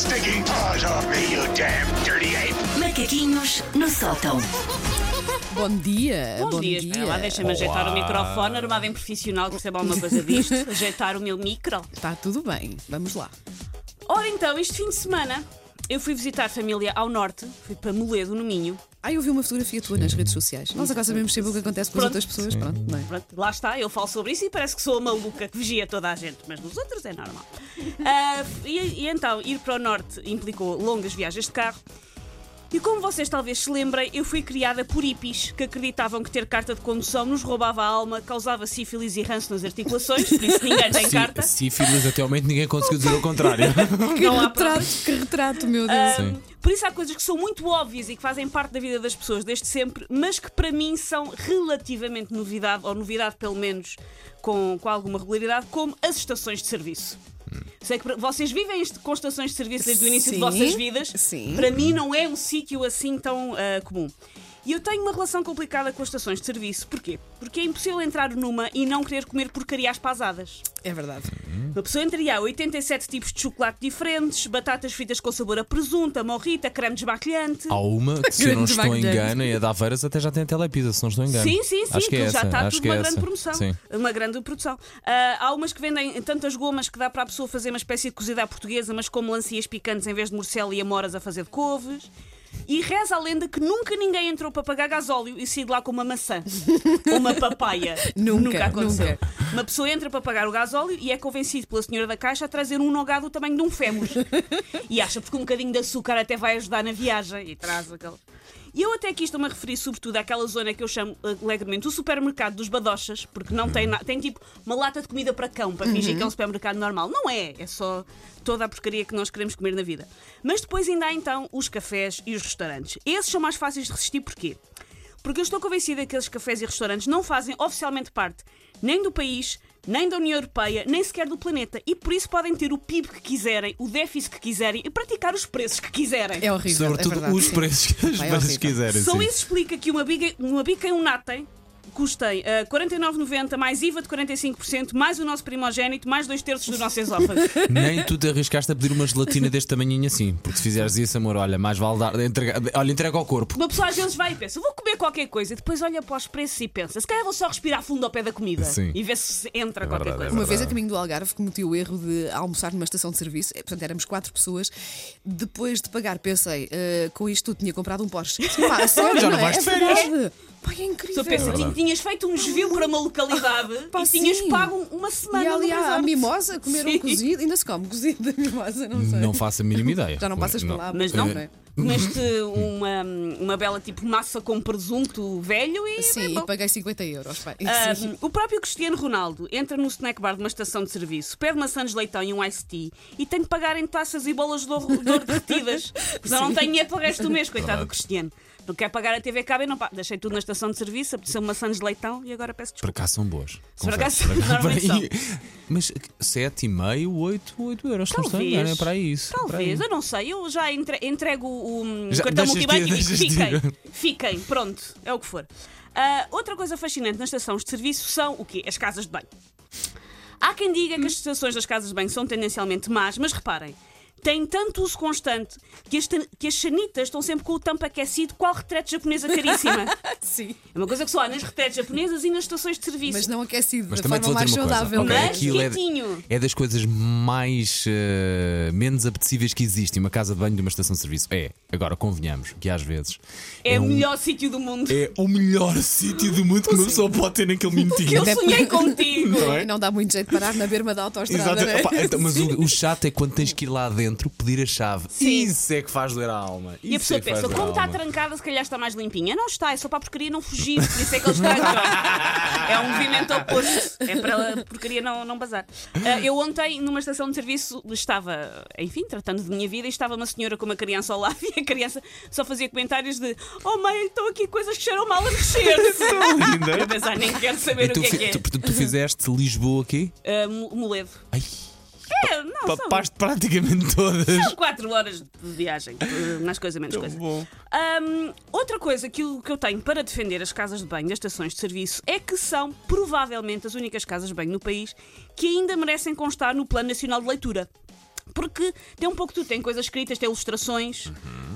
stinking paws off me, you damn dirty ape! Macaquinhos no sótão. Bom dia. Bom, dia, espera lá, deixa-me ajeitar o microfone, armado em profissional, que perceba alguma coisa disto. ajeitar o meu micro. Está tudo bem. Vamos lá. Ora então, este fim de semana eu fui visitar família ao norte, fui para Moledo, no Minho. Ah, eu vi uma fotografia tua nas redes sociais. Nós agora sabemos sempre o que acontece com as Pronto. outras pessoas. Pronto, não é? Pronto, lá está, eu falo sobre isso e parece que sou a maluca que vigia toda a gente, mas nos outros é normal. Ah, e, e então, ir para o norte implicou longas viagens de carro. E como vocês talvez se lembrem, eu fui criada por hippies que acreditavam que ter carta de condução nos roubava a alma, causava sífilis e ranço nas articulações, por isso ninguém tem carta. Sífilis, até ao momento ninguém conseguiu dizer o contrário. Que Não há retrato, que retrato, meu Deus. Ah, Sim. Por isso há coisas que são muito óbvias e que fazem parte da vida das pessoas desde sempre, mas que para mim são relativamente novidade, ou novidade pelo menos com, com alguma regularidade, como as estações de serviço. Sei que vocês vivem com estações de serviço desde o início de Sim, vossas vidas. sim. Para mim não é um sítio assim tão ah, comum. E eu tenho uma relação complicada com as estações de serviço. Porquê? Porque é impossível entrar numa e não querer comer porcaria às pasadas. É verdade. Uma pessoa entraria a 87 tipos de chocolate diferentes, batatas fritas com sabor a presunto, a morrita, creme desbacalhante. Há uma que, se eu não Grande estou em engano, e a da Aveiras até já tem telepisa, se não estou em engano. Sim, sim, sim, Acho que é aquilo já essa, está acho tudo que é uma grande essa. promoção. Sim. Uma grande produção. Ah, há umas que vendem tantas gomas que dá para a pessoa fazer uma espécie de cozida à portuguesa, mas com melancias picantes em vez de morcela e amoras a fazer de couves. E reza a lenda que nunca ninguém entrou para pagar gasóleo e saiu de lá com uma maçã ou uma papaya. Nunca, aconteceu. nunca. Uma pessoa entra para pagar o gasóleo e é convencido pela senhora da caixa a trazer um nogado do tamanho de um fémur. E acha porque um bocadinho de açúcar até vai ajudar na viagem e traz aquele. E eu até aqui estou-me a referir sobretudo àquela zona que eu chamo eh, alegremente o supermercado dos badochas, porque não tem nada. Tem tipo uma lata de comida para cão, para fingir que é um supermercado normal. Não é, é só toda a porcaria que nós queremos comer na vida. Mas depois ainda há então os cafés e os restaurantes. Esses são mais fáceis de resistir, porquê? Porque eu estou convencida que aqueles cafés e restaurantes não fazem oficialmente parte nem do país, nem da União Europeia, nem sequer do planeta. E por isso podem ter o PIB que quiserem, o déficit que quiserem e praticar os preços que quiserem. É horrível. Sobretudo é verdade, os sim. preços que as Vai, é quiserem. Só sim. isso explica que uma bica, uma bica e um natem custem uh, 49,90 mais IVA de 45%, mais o nosso primogénito, mais dois terços do nosso esófago. Nem tu te arriscaste a pedir uma gelatina deste tamanhinho assim, porque se fizeres isso, amor, olha, mais vale dar, entrega, olha, entrega ao corpo. Uma pessoa às vezes vai e pensa, vou comer qualquer coisa, e depois olha para os preços e pensa, se calhar vou só respirar fundo ao pé da comida Sim. e ver se entra É qualquer verdade, é coisa. Uma vez a caminho do Algarve cometi o erro de almoçar numa estação de serviço, Eh, portanto éramos quatro pessoas. Depois de pagar, pensei, eh, com isto tudo tinha comprado um Porsche. Pá, sério, Já não é? vais de é férias. verdade. Pá, é incrível. Tu pensa, ti- tinhas feito um desvio para uma localidade Pá, e tinhas sim. pago uma semana E ali há a mimosa, comer um cozido, ainda se come cozido da mimosa, não sei. Não faço a mínima ideia. Já não passas por lá. Mas não, é? comeste uma, uma bela tipo massa com presunto velho e Sim, é e paguei 50 euros. pá. Ah, o próprio Cristiano Ronaldo entra no snack bar de uma estação de serviço, pede maçãs de leitão e um iced tea e tem de pagar em taças e bolas de ouro, de ouro derretidas. Senão não tem dinheiro para o resto do mês, coitado do Cristiano. Não quer pagar a TV cabo e não paga. Deixei tudo na estação de serviço, apeteceu maçãs de leitão e agora peço desculpa. acaso são boas. Acaso, normalmente são. Mas 7,5, 8, 8 euros, não Talvez. engano, é para isso. para aí. Talvez, eu não sei. Eu já entre- entrego o, o Já- cartão multibanco e fiquem, fiquem, pronto, é o que for. Ah, outra coisa fascinante nas estações de serviço são o quê? As casas de banho. Há quem diga que as estações das casas de banho são tendencialmente más, mas reparem, têm tanto uso constante que as, que as chanitas estão sempre com o tampo aquecido, qual retrete japonesa caríssima. Sim, É uma coisa que só há nas retretes japonesas e nas estações de serviço. mas não aquecido, Mas da também forma mais saudável. ok? não é? Mas Aquilo é, quentinho. é das coisas mais eh, menos apetecíveis que existem, uma casa de banho de uma estação de serviço. É, agora convenhamos que às vezes é o um- melhor sítio do mundo. É o melhor sítio do mundo que uma pessoa pode ter naquele minutinho. Eu Até- sonhei contigo. Não é? Não dá muito jeito de parar na berma da autostrada. Exato. é? Opa, então, mas o, o chato é quando tens que ir lá dentro pedir a chave. Sim. Isso é que faz doer a alma. E a Isso pessoa é pensa, como está trancada, se calhar está mais limpinha. Não está, é só para a porcaria não fugir. Por isso é que eles trancam. É um movimento oposto. É para a porcaria não, não bazar. Ah, eu ontem, numa estação de serviço, estava, enfim, tratando de minha vida, e estava uma senhora com uma criança ao lado e a criança só fazia comentários de Oh mãe, estão aqui coisas que cheiram mal a mexer-se. linda. Eu pensar, nem quero saber E tu, o que é que é. tu- portanto, tu fizeste Lisboa aqui? Ah, Mo- Moledo. Ai, É, não, são, papaste praticamente todas. são quatro horas de viagem. Ah, Mais coisa, menos coisa. Bom. Outra coisa que eu, que eu tenho para defender as casas de banho das estações de serviço é que são provavelmente as únicas casas de banho no país que ainda merecem constar no Plano Nacional de Leitura. Porque tem um pouco tudo, tem coisas escritas, tem ilustrações,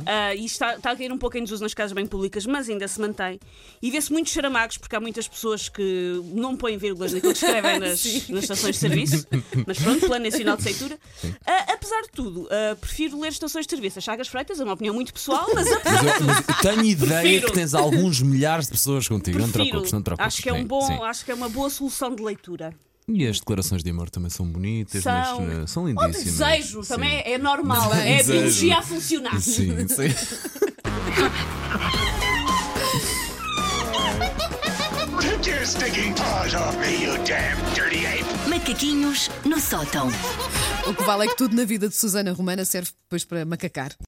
ah, e está, está a cair um pouco em desuso nas casas bem públicas, mas ainda se mantém. E vê-se muitos charamagos, porque há muitas pessoas que não põem vírgulas naquilo que escrevem nas, nas estações de serviço, mas pronto, Plano Nacional de Leitura. Ah, apesar de tudo, ah, prefiro ler estações de serviço. As Chagas Freitas é uma opinião muito pessoal, mas apesar Mas eu, mas eu tenho ideia Prefiro. que tens alguns milhares de pessoas contigo. Não te prefiro. preocupes, não te preocupes. acho que é um bom, sim. acho que é uma boa solução de leitura. E as declarações de amor também são bonitas, São- mas uh, são O lindíssimas. desejo Sim. também é normal, é a biologia a funcionar. Sim, sim. Take your stinking paws off me, you damn dirty ape! Macaquinhos no sótão. O que vale é que tudo na vida de Susana Romana serve depois para macacar.